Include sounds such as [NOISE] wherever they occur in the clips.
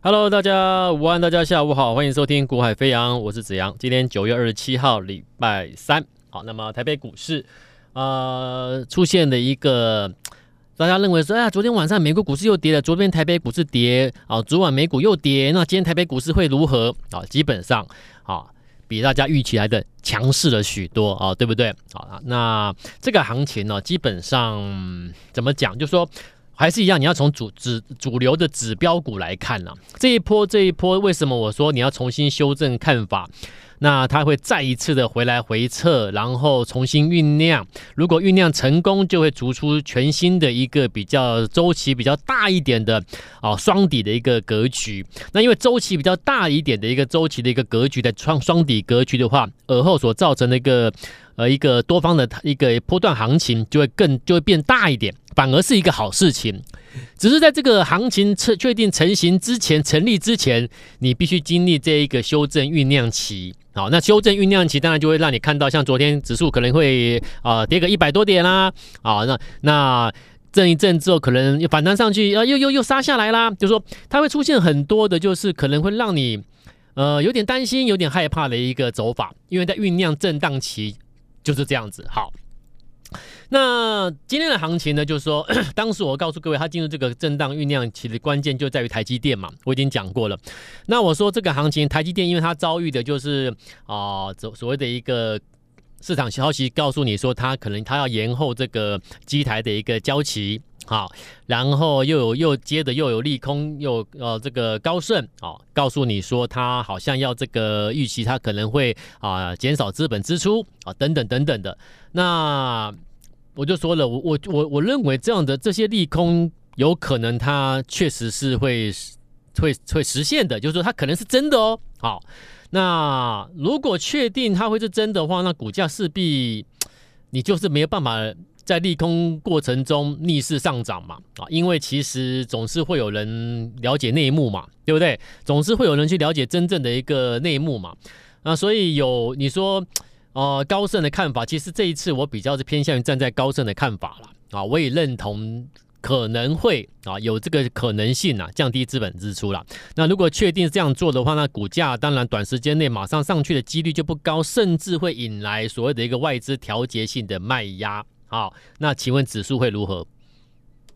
Hello，大家午安，大家下午好，欢迎收听《股海飞扬》，我是子阳。今天九月二十七号，礼拜三。好，那么台北股市，呃，出现了一个大家认为说，哎呀，昨天晚上美国股市又跌了，昨天台北股市跌，啊，昨晚美股又跌，那今天台北股市会如何？啊，基本上，啊，比大家预期来的强势了许多，啊，对不对？啊，那这个行情呢，基本上怎么讲？就是说。还是一样，你要从主指主流的指标股来看呢、这一波，这一波，为什么我说你要重新修正看法？那它会再一次的回来回测，然后重新酝酿。如果酝酿成功，就会逐出全新的一个比较周期比较大一点的啊双底的一个格局。那因为周期比较大一点的一个周期的一个格局的双双底格局的话，而后所造成的一个呃一个多方的一个波段行情就会更就会变大一点。反而是一个好事情，只是在这个行情确确定成型之前、成立之前，你必须经历这一个修正酝酿期。好，那修正酝酿期当然就会让你看到，像昨天指数可能会啊、跌个一百多点啦，啊，那那震一震之后可能又反弹上去，啊又又又杀下来啦，就是说它会出现很多的，就是可能会让你呃有点担心、有点害怕的一个走法，因为在酝酿震荡期就是这样子。好。那今天的行情呢，就是说，[CLEARS THROAT] 当时我告诉各位，它进入这个震荡酝酿期的关键就在于台积电嘛，我已经讲过了。那我说这个行情，台积电因为它遭遇的就是啊，所、所谓的一个市场消息，告诉你说它可能它要延后这个机台的一个交期，好，然后又有又接着又有利空，又呃这个高盛啊，告诉你说它好像要这个预期它可能会啊减少资本支出啊等等等等的那。我就说了，我我我我认为这样的这些利空有可能它确实是会会会实现的，就是说它可能是真的哦。好，那如果确定它会是真的话，那股价势必你就是没有办法在利空过程中逆势上涨嘛啊，因为其实总是会有人了解内幕嘛，对不对？总是会有人去了解真正的一个内幕嘛。那所以有你说。呃，高盛的看法，其实这一次我比较是偏向于站在高盛的看法了啊，我也认同可能会啊有这个可能性啊降低资本支出了。那如果确定这样做的话，那股价当然短时间内马上上去的几率就不高，甚至会引来所谓的一个外资调节性的卖压。好，那请问指数会如何？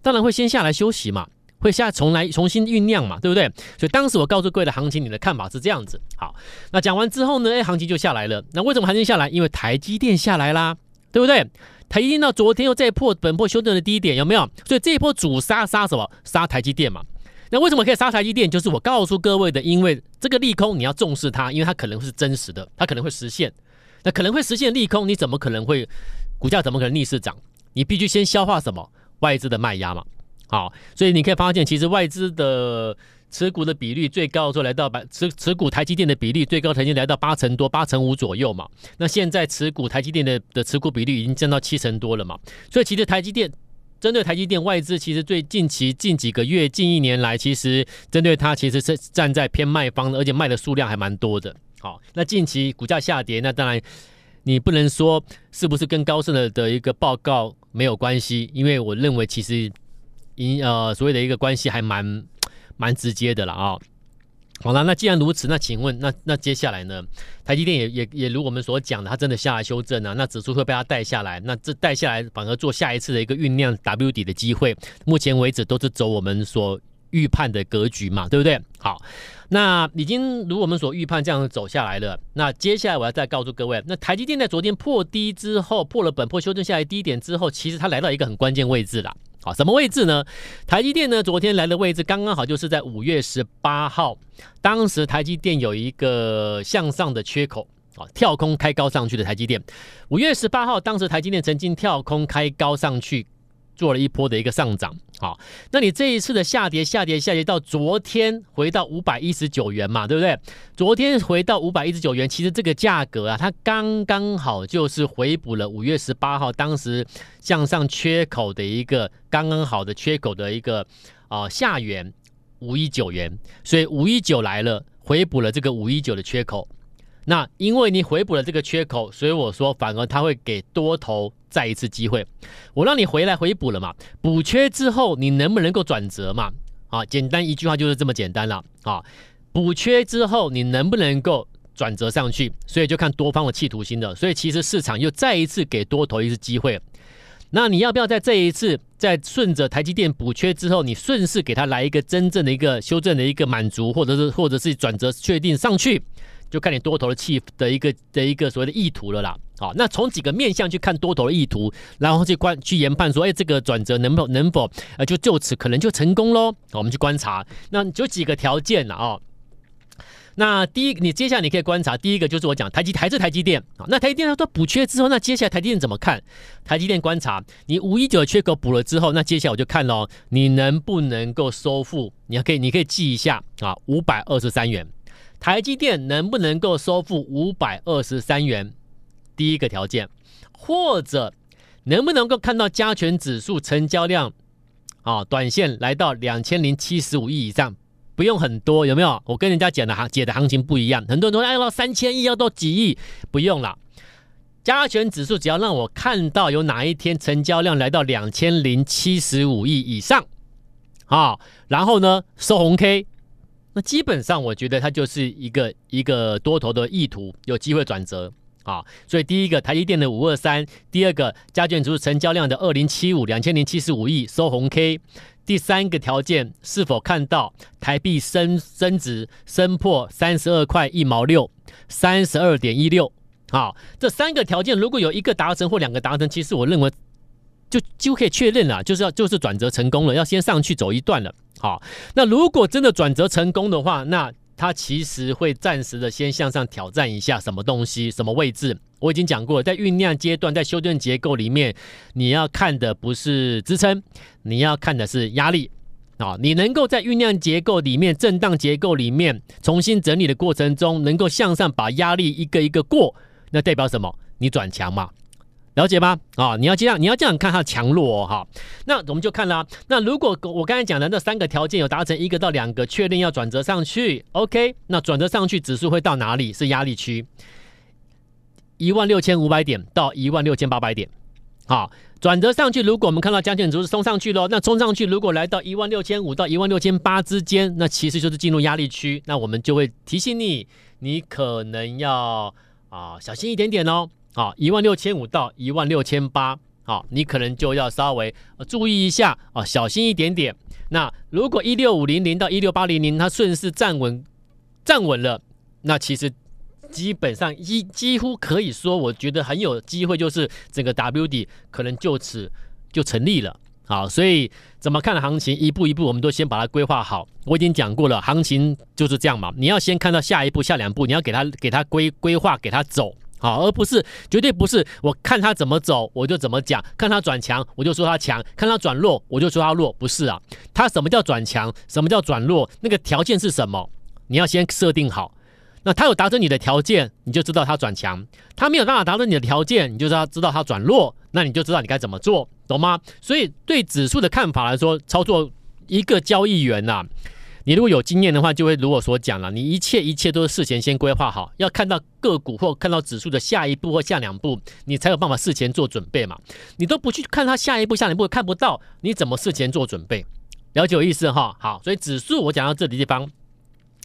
当然会先下来休息嘛。会下重来重新酝酿嘛，对不对？所以当时我告诉各位的行情，你的看法是这样子。好，那讲完之后呢，哎，行情就下来了。那为什么行情下来？因为台积电下来啦，对不对？台积电到昨天又再破本波修正的低点，有没有？所以这一波主杀杀什么？杀台积电嘛。那为什么可以杀台积电？就是我告诉各位的，因为这个利空你要重视它，因为它可能会是真实的，它可能会实现。那可能会实现利空，你怎么可能会股价怎么可能逆势涨？你必须先消化什么外资的卖压嘛。好，所以你可以发现，其实外资的持股的比率最高的时候来到百持持股台积电的比例最高曾经来到八成多，八成五左右嘛。那现在持股台积电的的持股比率已经降到七成多了嘛。所以其实台积电针对台积电外资，其实最近期近几个月近一年来，其实针对它其实是站在偏卖方的，而且卖的数量还蛮多的。好，那近期股价下跌，那当然你不能说是不是跟高盛的的一个报告没有关系，因为我认为其实。因呃，所谓的一个关系还蛮 [TSK] 蛮直接的了啊、好了，那既然如此，那请问，那那接下来呢？台积电也也也如我们所讲的，它真的下来修正啊，那指数会被它带下来，那这带下来反而做下一次的一个酝酿 W 底的机会，目前为止都是走我们所预判的格局嘛，对不对？好，那已经如我们所预判这样走下来了，那接下来我要再告诉各位，那台积电在昨天破低之后，破了本破修正下来低点之后，其实它来到一个很关键位置了。好，什么位置呢？台积电呢？昨天来的位置刚刚好，就是在五月十八号，当时台积电有一个向上的缺口啊，跳空开高上去的台积电。五月十八号，当时台积电曾经跳空开高上去。做了一波的一个上涨，好，那你这一次的下跌，下跌，下跌到昨天回到五百一十九元嘛，对不对？昨天回到五百一十九元，其实这个价格啊，它刚刚好就是回补了五月十八号当时向上缺口的一个刚刚好的缺口的一个啊、下缘五一九元，所以五一九来了，回补了这个五一九的缺口。那因为你回补了这个缺口，所以我说反而它会给多头再一次机会。我让你回来回补了嘛，补缺之后你能不能够转折嘛？啊，简单一句话就是这么简单了啊。补缺之后，你能不能够转折上去？所以就看多方的企图心的。所以其实市场又再一次给多头一次机会。那你要不要在这一次，在顺着台积电补缺之后，你顺势给它来一个真正的一个修正的一个满足，或者是或者是转折确定上去，就看你多头的气的一个的一个所谓的意图了啦。好，那从几个面向去看多头的意图，然后去观去研判说，哎，这个转折能否能否呃就就此可能就成功喽？我们去观察，那就几个条件了啊。那第一，你接下来你可以观察，第一个就是我讲台积还是台积电啊。那台积电它说补缺之后，那接下来台积电怎么看？台积电观察，你五一九的缺口补了之后，那接下来我就看喽，你能不能够收复？你要可以，你可以记一下啊，五百二十三元，台积电能不能够收复五百二十三元？第一个条件，或者能不能够看到加权指数成交量啊，短线来到两千零七十五亿以上？不用很多，有没有？我跟人家讲的行解的行情不一样，很多人都说要到三千亿，要到几亿，不用了。加权指数只要让我看到有哪一天成交量来到两千零七十五亿以上，啊，然后呢收红 K，那基本上我觉得它就是一个一个多头的意图，有机会转折啊。所以第一个台积电的五二三，第二个加权指数成交量的二零七五两千零七十五亿收红 K。第三个条件是否看到台币升升值升破三十二块一毛六，三十二点一六？好，这三个条件如果有一个达成或两个达成，其实我认为就就可以确认了，就是要就是转折成功了，要先上去走一段了。好，那如果真的转折成功的话，那它其实会暂时的先向上挑战一下什么东西，什么位置？我已经讲过，在酝酿阶段，在修正结构里面，你要看的不是支撑，你要看的是压力啊！你能够在酝酿结构里面、震荡结构里面重新整理的过程中，能够向上把压力一个一个过，那代表什么？你转强嘛？了解吗？啊，你要这样，你要这样看它的强弱哦，哈。那我们就看啦。那如果我刚才讲的那三个条件有达成一个到两个，确定要转折上去，OK？那转折上去，指数会到哪里？是压力区。一万六千五百点到一万六千八百点，好，转折上去。如果我们看到加权指数冲上去了，那冲上去，如果来到一万六千五到一万六千八之间，那其实就是进入压力区。那我们就会提醒你，你可能要啊小心一点点哦。好，一万六千五到一万六千八，好，你可能就要稍微注意一下啊，小心一点点。那如果一六五零零到一六八零零，它顺势站稳站稳了，那其实。基本上一几乎可以说，我觉得很有机会，就是整个 W 底可能就此就成立了。好，所以怎么看行情，一步一步我们都先把它规划好。我已经讲过了，行情就是这样嘛。你要先看到下一步、下两步，你要给它给它规规划，给它走好，而不是绝对不是我看它怎么走我就怎么讲，看它转强我就说它强，看它转弱我就说它弱，不是啊。它什么叫转强？什么叫转弱？那个条件是什么？你要先设定好。那他有达成你的条件，你就知道他转强；他没有办法达成你的条件，你就知道知道他转弱。那你就知道你该怎么做，懂吗？所以对指数的看法来说，操作一个交易员呐、啊，你如果有经验的话，就会如我所讲了，你一切一切都是事前先规划好，要看到个股或看到指数的下一步或下两步，你才有办法事前做准备嘛。你都不去看它下一步、下两步，看不到，你怎么事前做准备？了解我意思哈？好，所以指数我讲到这里地方。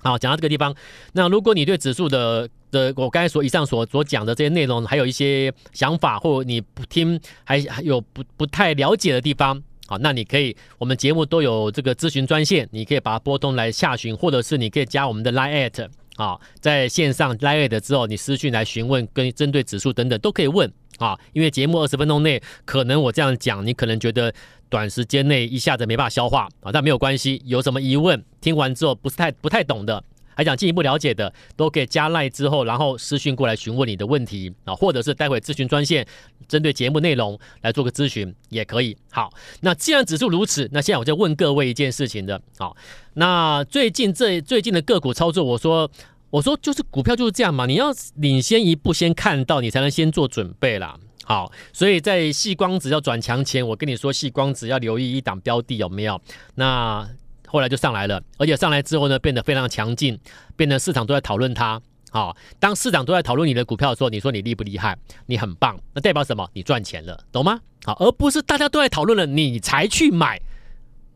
好，讲到这个地方，那如果你对指数的的我刚才所以上所所讲的这些内容，还有一些想法，或你不听还还有不不太了解的地方，好，那你可以，我们节目都有这个咨询专线，你可以把它拨通来下询，或者是你可以加我们的 Line at，啊，在线上 Line at 之后，你私讯来询问，跟针对指数等等都可以问。啊，因为节目二十分钟内，可能我这样讲，你可能觉得短时间内一下子没办法消化啊，但没有关系，有什么疑问，听完之后不是太不太懂的，还想进一步了解的，都可以加赖之后，然后私讯过来询问你的问题啊，或者是待会咨询专线针对节目内容来做个咨询也可以。好，那既然指数如此，那现在我就问各位一件事情的，好，那最近这最近的个股操作，我说。我说就是股票就是这样嘛，你要领先一步，先看到你才能先做准备啦。好，所以在细光子要转强前，我跟你说细光子要留意一档标的有没有？那后来就上来了，而且上来之后呢，变得非常强劲，变得市场都在讨论它。好，当市场都在讨论你的股票的时候，你说你厉不厉害？你很棒，那代表什么？你赚钱了，懂吗？好，而不是大家都在讨论了，你才去买，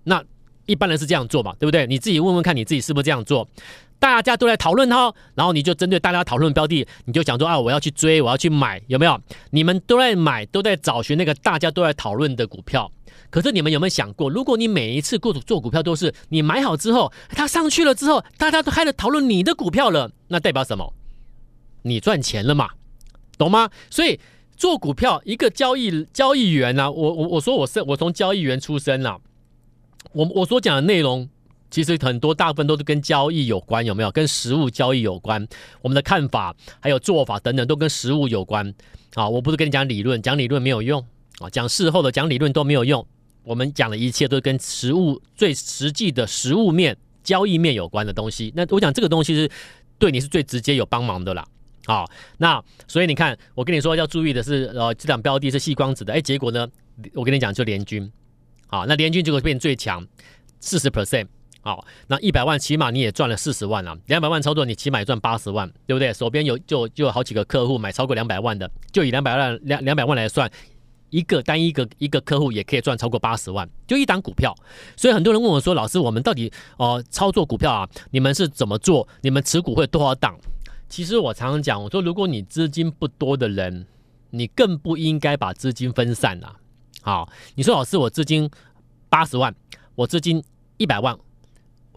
那。一般人是这样做嘛，对不对？你自己问问看你自己是不是这样做？大家都在讨论它，然后你就针对大家讨论标的，你就想说啊，我要去追，我要去买，有没有？你们都在买，都在找寻那个大家都在讨论的股票。可是你们有没有想过，如果你每一次过做股票都是你买好之后，它上去了之后，大家都开始讨论你的股票了，那代表什么？你赚钱了嘛？懂吗？所以做股票，一个交易交易员呢、我我我说我是我从交易员出身啊，我我所讲的内容，其实很多大部分都是跟交易有关，有没有？跟实物交易有关，我们的看法还有做法等等都跟实物有关啊。我不是跟你讲理论，讲理论没有用啊，讲事后的讲理论都没有用。我们讲的一切都跟实物最实际的实物面、交易面有关的东西。那我讲这个东西是对你是最直接有帮忙的啦。好，那所以你看，我跟你说要注意的是，呃，这档标的是细光子的，哎，结果呢，我跟你讲就联军，好，那联军结果变最强，四十 percent，好，那一百万起码你也赚了四十万了，两百万操作你起码也赚八十万，对不对？手边有就就有好几个客户买超过两百万的，就以两百万两两百万来算。一个单一个一个客户也可以赚超过八十万，就一档股票。所以很多人问我说：“老师，我们到底哦、呃、操作股票啊？你们是怎么做？你们持股会多少档？”其实我常常讲，我说如果你资金不多的人，你更不应该把资金分散了。好，你说老师，我资金八十万，我资金一百万，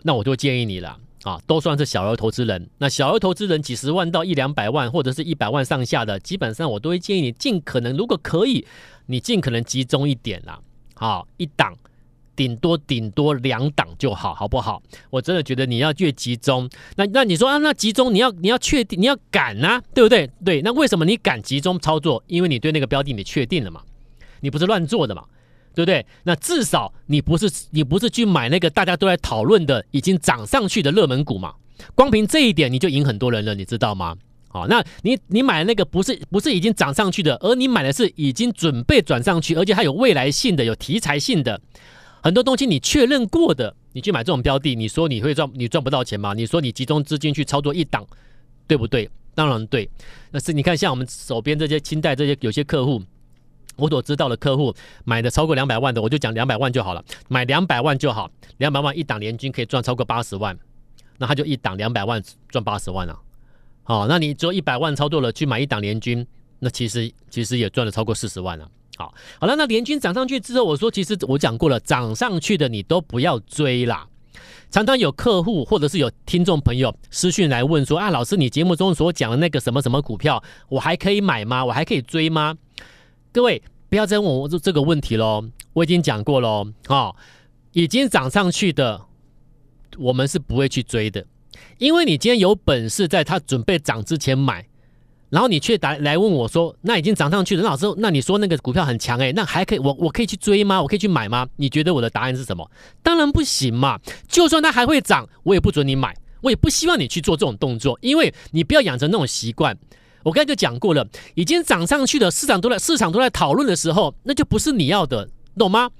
那我就建议你了。啊，都算是小额投资人。那小额投资人几十万到一两百万，或者是一百万上下的，基本上我都会建议你尽可能，如果可以，你尽可能集中一点啦。好，一档顶多顶多两档就好，好不好？我真的觉得你要越集中，那那你说啊，那集中你要你要确定你要敢啊，对不对？对，那为什么你敢集中操作？因为你对那个标的你确定了嘛，你不是乱做的嘛。对不对？那至少你不是你不是去买那个大家都在讨论的已经涨上去的热门股嘛？光凭这一点你就赢很多人了，你知道吗？好，那你你买那个不是不是已经涨上去的，而你买的是已经准备转上去，而且还有未来性的、有题材性的很多东西，你确认过的，你去买这种标的，你说你会赚你赚不到钱吗？你说你集中资金去操作一档，对不对？当然对。那是你看像我们手边这些清代这些有些客户。我所知道的客户买的超过两百万的，我就讲两百万就好了，买两百万就好，两百万一档联军可以赚超过八十万，那他就一档两百万赚八十万了。好，那你只有一百万操作了去买一档联军，那其实其实也赚了超过四十万了。好，好了，那联军涨上去之后，我说其实我讲过了，涨上去的你都不要追啦。常常有客户或者是有听众朋友私讯来问说啊，老师你节目中所讲的那个什么什么股票，我还可以买吗？我还可以追吗？各位不要再问我这个问题喽，我已经讲过喽，啊、哦，已经涨上去的，我们是不会去追的，因为你今天有本事在它准备涨之前买，然后你却来来问我说，那已经涨上去了，老师，那你说那个股票很强诶，那还可以，我我可以去追吗？我可以去买吗？你觉得我的答案是什么？当然不行嘛，就算它还会涨，我也不准你买，我也不希望你去做这种动作，因为你不要养成那种习惯。我刚才就讲过了，已经涨上去的市场都在市场都在讨论的时候，那就不是你要的，懂吗？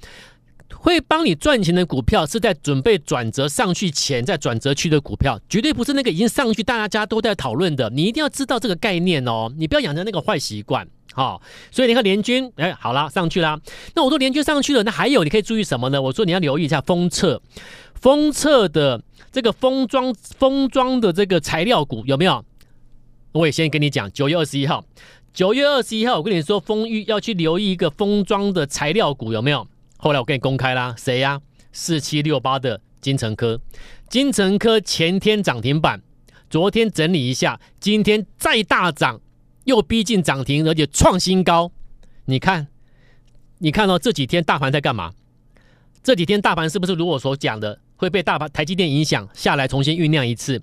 会帮你赚钱的股票是在准备转折上去前，在转折区的股票，绝对不是那个已经上去大家都在讨论的。你一定要知道这个概念哦，你不要养成那个坏习惯。好，所以你看联军，哎，好啦，上去啦。那我说联军上去了，那还有你可以注意什么呢？我说你要留意一下封测，封测的这个封装封装的这个材料股有没有？我也先跟你讲，九月二十一号，九月二十一号，我跟你说，封玉要去留意一个封装的材料股有没有？后来我跟你公开啦，谁呀、四七六八的金城科，金城科前天涨停板，昨天整理一下，今天再大涨，又逼近涨停，而且创新高。你看，你看到、哦、这几天大盘在干嘛？这几天大盘是不是如我所讲的，会被大盘台积电影响下来，重新酝酿一次？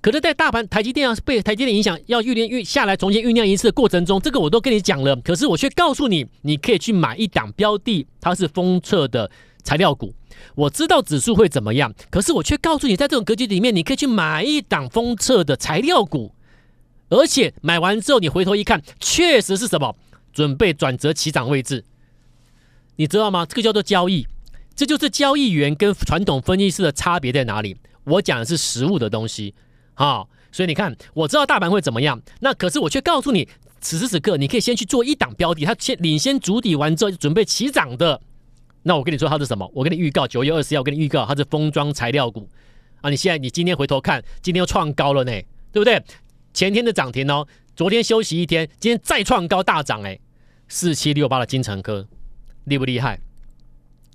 可是，在大盘台积电要被台积电影响，要酝酿酝下来重新酝酿一次的过程中，这个我都跟你讲了。可是，我却告诉你，你可以去买一档标的，它是封测的材料股。我知道指数会怎么样，可是我却告诉你，在这种格局里面，你可以去买一档封测的材料股，而且买完之后，你回头一看，确实是什么？准备转折起涨位置，你知道吗？这个叫做交易，这就是交易员跟传统分析师的差别在哪里？我讲的是实物的东西。好、所以你看，我知道大盘会怎么样，那可是我却告诉你，此时此刻你可以先去做一档标的，它先领先主底完之后准备起涨的，那我跟你说它是什么？我跟你预告九月二十号，我跟你预告它是封装材料股啊！你现在你今天回头看，今天又创高了呢，对不对？前天的涨停哦，昨天休息一天，今天再创高大涨哎，四七六八的金城科厉不厉害？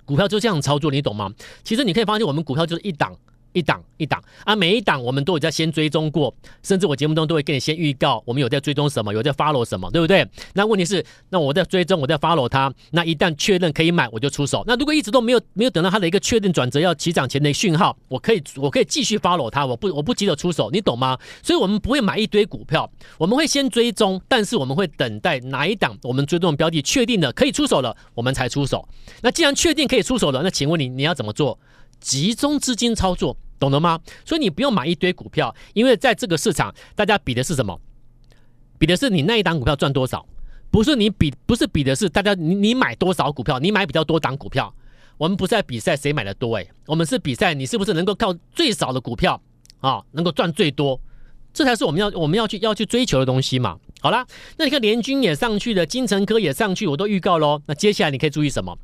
股票就这样操作，你懂吗？其实你可以发现，我们股票就是一档。一档一档啊，每一档我们都有在先追踪过，甚至我节目中都会跟你先预告，我们有在追踪什么，有在 follow 什么，对不对？那问题是，那我在追踪，我在 follow 它，那一旦确认可以买，我就出手。那如果一直都没有没有等到它的一个确定转折要起涨前的讯号，我可以我可以继续 follow 它，我不我不急着出手，你懂吗？所以我们不会买一堆股票，我们会先追踪，但是我们会等待哪一档我们追踪的标的确定了可以出手了，我们才出手。那既然确定可以出手了，那请问你你要怎么做？集中资金操作。懂了吗？所以你不用买一堆股票，因为在这个市场，大家比的是什么？比的是你那一档股票赚多少，不是你比，不是比的是大家你你买多少股票，你买比较多档股票。我们不是在比赛谁买的多，诶，我们是比赛你是不是能够靠最少的股票啊，能够赚最多，这才是我们要我们要去要去追求的东西嘛。好啦，那你看联军也上去了，金城科也上去，我都预告喽。那接下来你可以注意什么？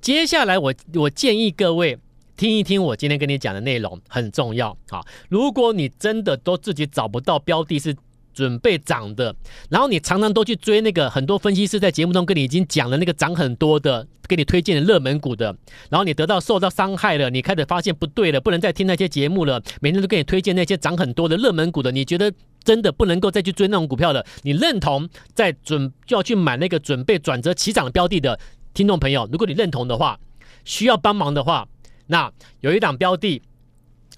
接下来我我建议各位。听一听我今天跟你讲的内容很重要啊！如果你真的都自己找不到标的是准备涨的，然后你常常都去追那个很多分析师在节目中跟你已经讲了那个涨很多的，给你推荐的热门股的，然后你得到受到伤害了，你开始发现不对了，不能再听那些节目了，每天都给你推荐那些涨很多的热门股的，你觉得真的不能够再去追那种股票了？你认同在准就要去买那个准备转折起涨的标的的听众朋友，如果你认同的话，需要帮忙的话。那有一档标的，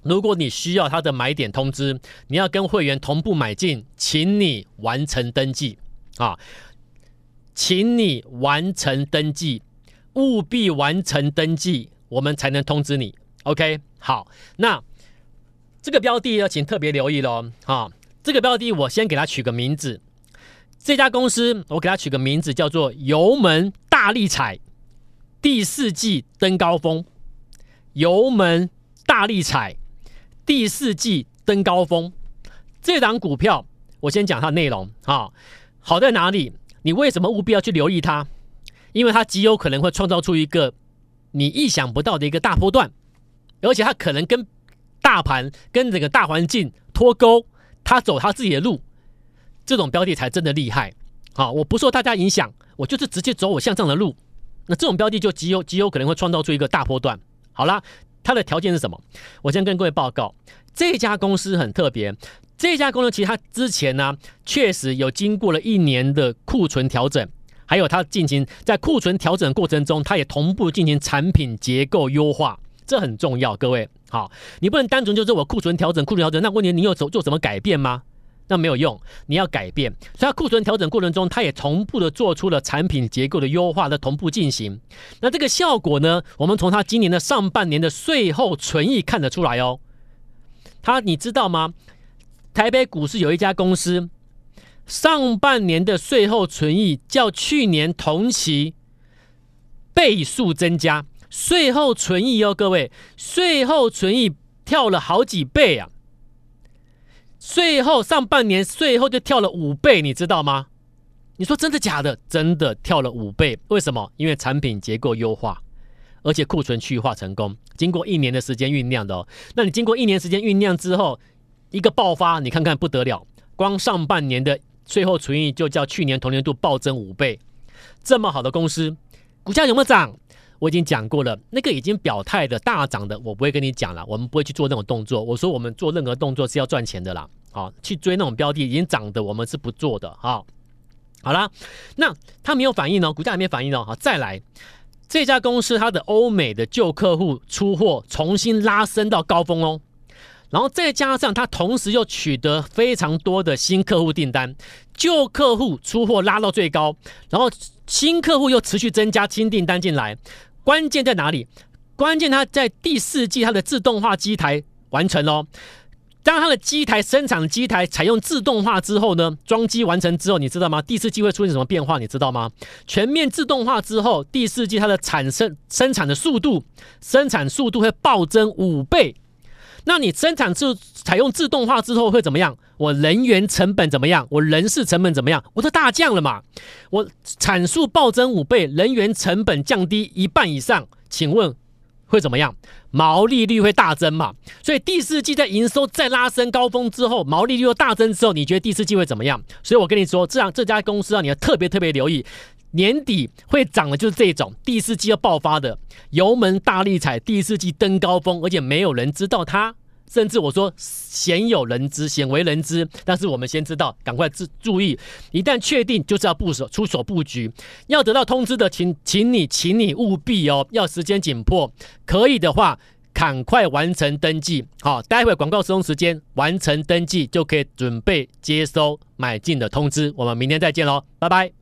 如果你需要它的买点通知，你要跟会员同步买进，请你完成登记。啊，请你完成登记，务必完成登记，我们才能通知你。OK，好，那这个标的要请特别留意喽啊，这个标的我先给它取个名字，这家公司我给它取个名字叫做油门大力踩，第四季登高峰。油门大力踩，第四季登高峰。这档股票，我先讲它的内容啊，好在哪里？你为什么务必要去留意它？因为它极有可能会创造出一个你意想不到的一个大波段，而且它可能跟大盘、跟整个大环境脱钩，它走它自己的路。这种标的才真的厉害。好，我不受大家影响，我就是直接走我向上的路。那这种标的就极有极有可能会创造出一个大波段。好啦，它的条件是什么？我先跟各位报告，这家公司很特别。这家公司其实它之前呢，确实有经过了一年的库存调整，还有它进行在库存调整过程中，它也同步进行产品结构优化，这很重要。各位，好，你不能单纯就是我库存调整，库存调整，那问题你有做做什么改变吗？那没有用，你要改变。所以它库存调整过程中，它也同步的做出了产品结构的优化的同步进行。那这个效果呢，我们从它今年的上半年的税后存益看得出来哦。它你知道吗？台北股市有一家公司，上半年的税后存益较去年同期倍数增加，税后存益哦，各位，税后存益跳了好几倍啊。税后上半年税后就跳了五倍，你知道吗？你说真的假的？真的跳了五倍，为什么？因为产品结构优化，而且库存去化成功，经过一年的时间酝酿的哦。那你经过一年时间酝酿之后，一个爆发，你看看不得了，光上半年的税后存益就较去年同年度暴增五倍，这么好的公司，股价有没有涨？我已经讲过了，那个已经表态的大涨的，我不会跟你讲了。我们不会去做那种动作。我说我们做任何动作是要赚钱的啦。好，去追那种标的已经涨的，我们是不做的。好，好啦，那它没有反应哦，股价还没反应哦。好，再来，这家公司它的欧美的旧客户出货重新拉升到高峰哦，然后再加上它同时又取得非常多的新客户订单，旧客户出货拉到最高，然后新客户又持续增加新订单进来。关键在哪里？关键它在第四季，它的自动化机台完成喽。当它的机台生产机台采用自动化之后呢，装机完成之后，你知道吗？第四季会出现什么变化？你知道吗？全面自动化之后，第四季它的产生生产的速度，生产速度会暴增五倍。那你生产自采用自动化之后会怎么样？我人员成本怎么样？我人事成本怎么样？我都大降了嘛。我产数暴增五倍，人员成本降低一半以上。请问会怎么样？毛利率会大增嘛？所以第四季在营收再拉升高峰之后，毛利率又大增之后，你觉得第四季会怎么样？所以我跟你说，这样这家公司啊，你要特别特别留意，年底会涨的就是这种第四季要爆发的，油门大力踩，第四季登高峰，而且没有人知道它。甚至我说鲜有人知，鲜为人知，但是我们先知道，赶快注注意，一旦确定就是要布手出手布局，要得到通知的，请请你请你务必哦，要时间紧迫，可以的话赶快完成登记，好，待会广告使用时间完成登记就可以准备接收买进的通知，我们明天再见喽，拜拜。